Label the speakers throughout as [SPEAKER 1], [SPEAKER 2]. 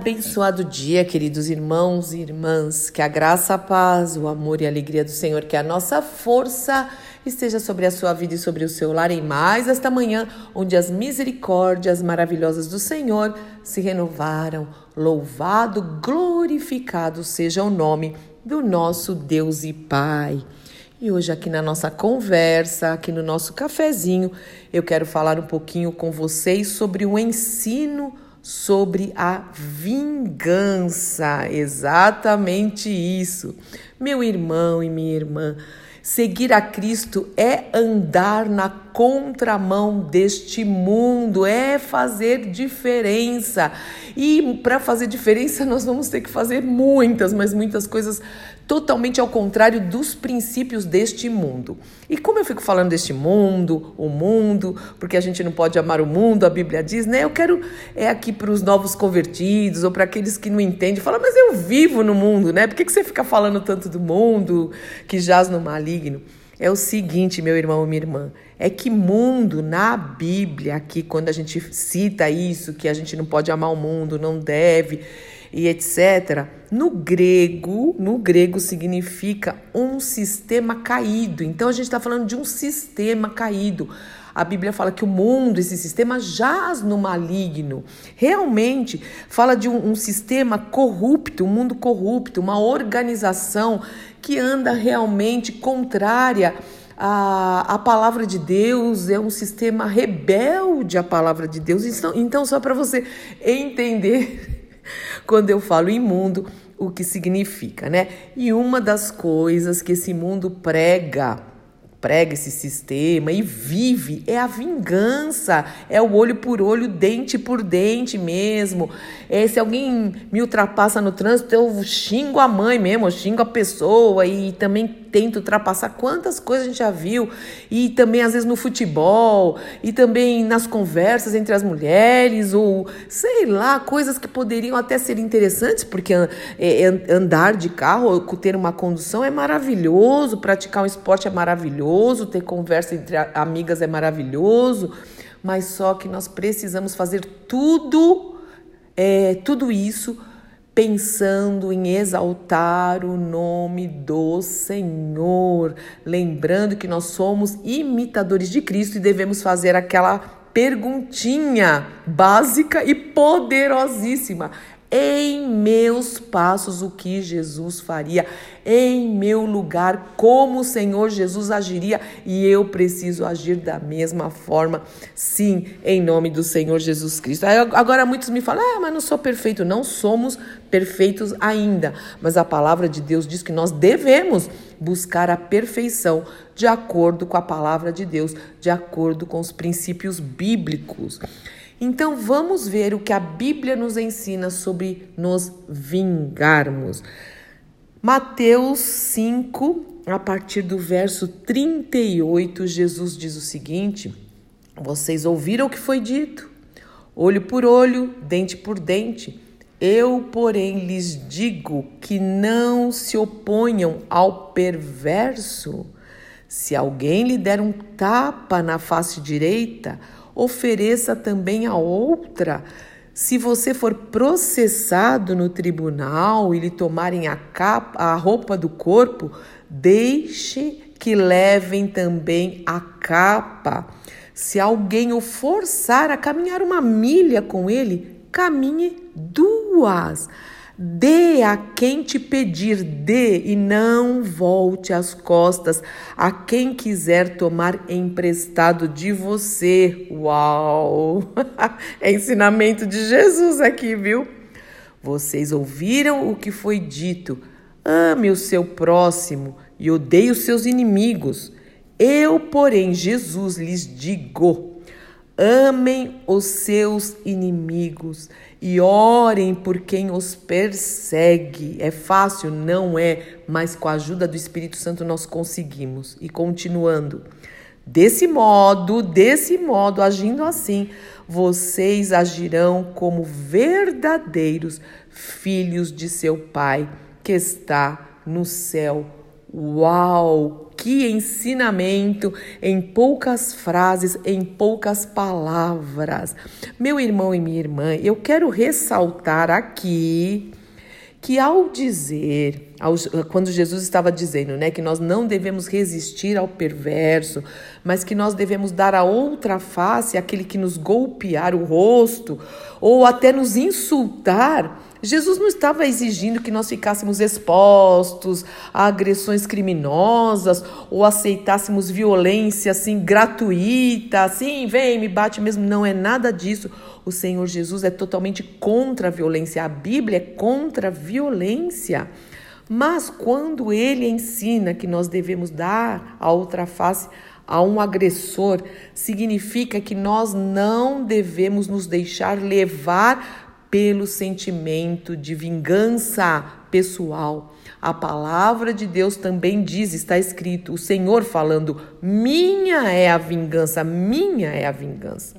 [SPEAKER 1] Abençoado dia, queridos irmãos e irmãs, que a graça, a paz, o amor e a alegria do Senhor, que a nossa força esteja sobre a sua vida e sobre o seu lar em mais esta manhã, onde as misericórdias maravilhosas do Senhor se renovaram. Louvado, glorificado seja o nome do nosso Deus e Pai. E hoje, aqui na nossa conversa, aqui no nosso cafezinho, eu quero falar um pouquinho com vocês sobre o ensino sobre a vingança. Exatamente isso. Meu irmão e minha irmã, seguir a Cristo é andar na contramão deste mundo, é fazer diferença. E para fazer diferença, nós vamos ter que fazer muitas, mas muitas coisas totalmente ao contrário dos princípios deste mundo. E como eu fico falando deste mundo, o mundo, porque a gente não pode amar o mundo, a Bíblia diz, né? Eu quero é aqui para os novos convertidos ou para aqueles que não entendem, fala, mas eu vivo no mundo, né? Por que, que você fica falando tanto do mundo que jaz no maligno? É o seguinte, meu irmão e minha irmã, é que mundo na Bíblia, aqui quando a gente cita isso, que a gente não pode amar o mundo, não deve, e etc. No grego, no grego significa um sistema caído. Então a gente está falando de um sistema caído. A Bíblia fala que o mundo, esse sistema, jaz no maligno. Realmente fala de um, um sistema corrupto, um mundo corrupto, uma organização que anda realmente contrária a, a palavra de Deus é um sistema rebelde à palavra de Deus. Então, então só para você entender quando eu falo imundo, o que significa, né? E uma das coisas que esse mundo prega, prega esse sistema e vive é a vingança, é o olho por olho, dente por dente mesmo. É, se alguém me ultrapassa no trânsito, eu xingo a mãe mesmo, eu xingo a pessoa e também tenta ultrapassar quantas coisas a gente já viu, e também às vezes no futebol, e também nas conversas entre as mulheres, ou sei lá, coisas que poderiam até ser interessantes, porque é, é, andar de carro, ter uma condução é maravilhoso, praticar um esporte é maravilhoso, ter conversa entre amigas é maravilhoso, mas só que nós precisamos fazer tudo, é, tudo isso pensando em exaltar o nome do Senhor, lembrando que nós somos imitadores de Cristo e devemos fazer aquela perguntinha básica e poderosíssima em meus passos o que Jesus faria, em meu lugar como o Senhor Jesus agiria e eu preciso agir da mesma forma, sim, em nome do Senhor Jesus Cristo. Agora muitos me falam, ah, mas não sou perfeito. Não somos perfeitos ainda, mas a palavra de Deus diz que nós devemos buscar a perfeição de acordo com a palavra de Deus, de acordo com os princípios bíblicos. Então vamos ver o que a Bíblia nos ensina sobre nos vingarmos. Mateus 5, a partir do verso 38, Jesus diz o seguinte: Vocês ouviram o que foi dito? Olho por olho, dente por dente. Eu, porém, lhes digo que não se oponham ao perverso. Se alguém lhe der um tapa na face direita, ofereça também a outra. Se você for processado no tribunal e lhe tomarem a, capa, a roupa do corpo, deixe que levem também a capa. Se alguém o forçar a caminhar uma milha com ele, caminhe duas. Dê a quem te pedir, dê e não volte as costas a quem quiser tomar emprestado de você. Uau! É ensinamento de Jesus aqui, viu? Vocês ouviram o que foi dito: ame o seu próximo e odeie os seus inimigos. Eu, porém, Jesus lhes digo: Amem os seus inimigos e orem por quem os persegue. É fácil? Não é, mas com a ajuda do Espírito Santo nós conseguimos. E continuando. Desse modo, desse modo, agindo assim, vocês agirão como verdadeiros filhos de seu Pai que está no céu. Uau! Que ensinamento em poucas frases, em poucas palavras. Meu irmão e minha irmã, eu quero ressaltar aqui que ao dizer, quando Jesus estava dizendo, né, que nós não devemos resistir ao perverso, mas que nós devemos dar a outra face àquele que nos golpear o rosto ou até nos insultar, Jesus não estava exigindo que nós ficássemos expostos a agressões criminosas ou aceitássemos violência assim gratuita, assim, vem, me bate mesmo. Não é nada disso. O Senhor Jesus é totalmente contra a violência. A Bíblia é contra a violência. Mas quando ele ensina que nós devemos dar a outra face a um agressor, significa que nós não devemos nos deixar levar pelo sentimento de vingança pessoal. A palavra de Deus também diz, está escrito, o Senhor falando: minha é a vingança, minha é a vingança.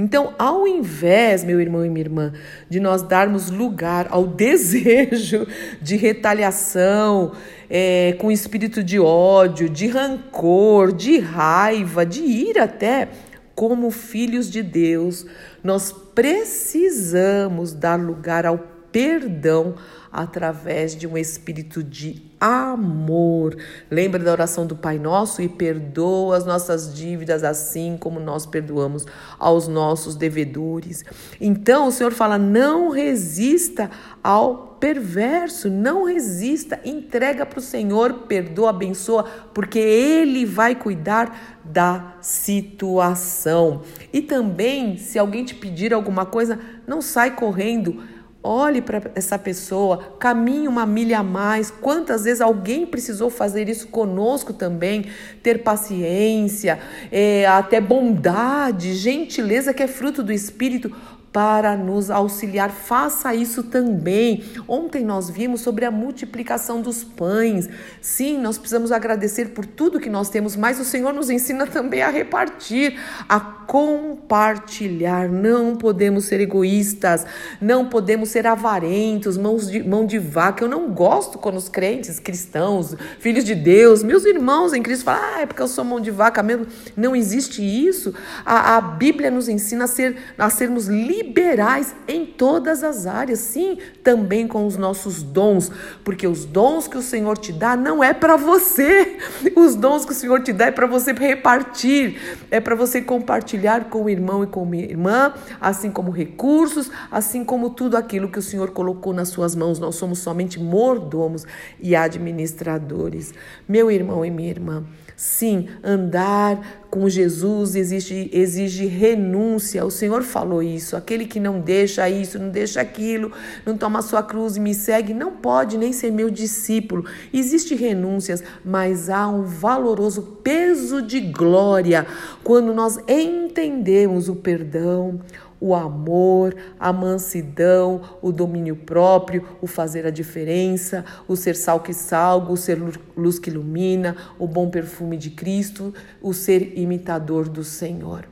[SPEAKER 1] Então, ao invés, meu irmão e minha irmã, de nós darmos lugar ao desejo de retaliação, é, com espírito de ódio, de rancor, de raiva, de ira até, como filhos de Deus, nós precisamos dar lugar ao perdão através de um espírito de amor. Lembra da oração do Pai Nosso e perdoa as nossas dívidas assim como nós perdoamos aos nossos devedores. Então o Senhor fala: não resista ao perverso, não resista, entrega para o Senhor, perdoa, abençoa, porque Ele vai cuidar da situação. E também, se alguém te pedir alguma coisa, não sai correndo Olhe para essa pessoa, caminhe uma milha a mais. Quantas vezes alguém precisou fazer isso conosco também? Ter paciência, é, até bondade, gentileza que é fruto do Espírito para nos auxiliar. Faça isso também. Ontem nós vimos sobre a multiplicação dos pães. Sim, nós precisamos agradecer por tudo que nós temos, mas o Senhor nos ensina também a repartir, a compartilhar. Não podemos ser egoístas, não podemos ser avarentos, mãos de, mão de vaca. Eu não gosto quando os crentes, cristãos, filhos de Deus, meus irmãos em Cristo falam, ah, é porque eu sou mão de vaca mesmo. Não existe isso. A, a Bíblia nos ensina a, ser, a sermos liberais em todas as áreas, sim, também com os nossos dons, porque os dons que o Senhor te dá não é para você, os dons que o Senhor te dá é para você repartir, é para você compartilhar com o irmão e com a irmã, assim como recursos, assim como tudo aquilo que o Senhor colocou nas suas mãos. Nós somos somente mordomos e administradores. Meu irmão e minha irmã, Sim, andar com Jesus exige, exige renúncia. O Senhor falou isso. Aquele que não deixa isso, não deixa aquilo, não toma sua cruz e me segue, não pode nem ser meu discípulo. Existem renúncias, mas há um valoroso peso de glória quando nós entendemos o perdão, o amor, a mansidão, o domínio próprio, o fazer a diferença, o ser sal que salga, o ser luz que ilumina, o bom perfume de Cristo, o ser imitador do Senhor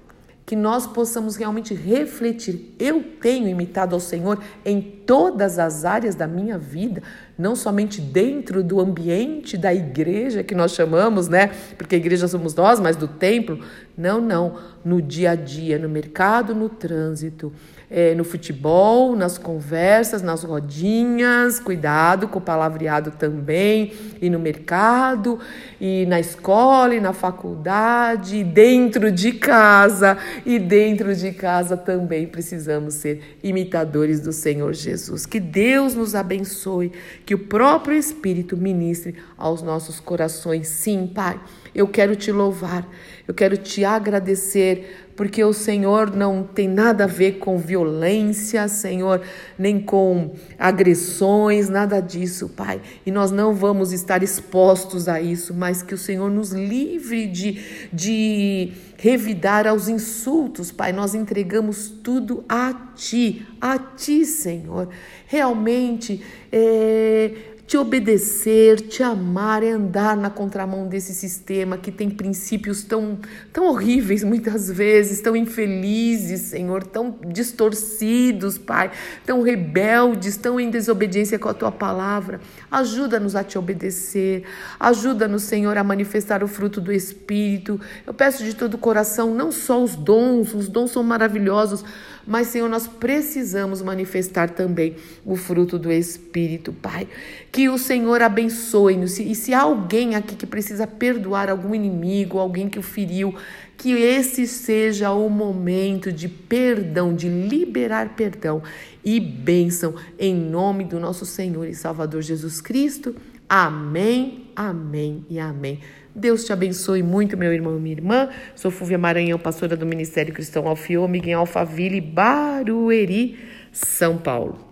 [SPEAKER 1] que nós possamos realmente refletir. Eu tenho imitado ao Senhor em todas as áreas da minha vida, não somente dentro do ambiente da igreja que nós chamamos, né? Porque igreja somos nós, mas do templo. Não, não. No dia a dia, no mercado, no trânsito, é, no futebol, nas conversas, nas rodinhas, cuidado com o palavreado também, e no mercado, e na escola, e na faculdade, e dentro de casa, e dentro de casa também precisamos ser imitadores do Senhor Jesus. Que Deus nos abençoe, que o próprio Espírito ministre aos nossos corações. Sim, Pai, eu quero te louvar, eu quero te agradecer porque o Senhor não tem nada a ver com violência, Senhor, nem com agressões, nada disso, Pai. E nós não vamos estar expostos a isso, mas que o Senhor nos livre de, de revidar aos insultos, Pai. Nós entregamos tudo a Ti, a Ti, Senhor. Realmente, é te obedecer, te amar e andar na contramão desse sistema que tem princípios tão, tão horríveis muitas vezes, tão infelizes, Senhor, tão distorcidos, Pai, tão rebeldes, tão em desobediência com a tua palavra. Ajuda-nos a te obedecer, ajuda-nos, Senhor, a manifestar o fruto do Espírito. Eu peço de todo o coração, não só os dons, os dons são maravilhosos, mas, Senhor, nós precisamos manifestar também o fruto do Espírito, Pai. Que o Senhor abençoe-nos. E se há alguém aqui que precisa perdoar algum inimigo, alguém que o feriu, que esse seja o momento de perdão, de liberar perdão e bênção, em nome do nosso Senhor e Salvador Jesus Cristo. Amém, amém e amém. Deus te abençoe muito, meu irmão e minha irmã. Sou Fúvia Maranhão, pastora do Ministério Cristão Alfiômega em Alphaville, Barueri, São Paulo.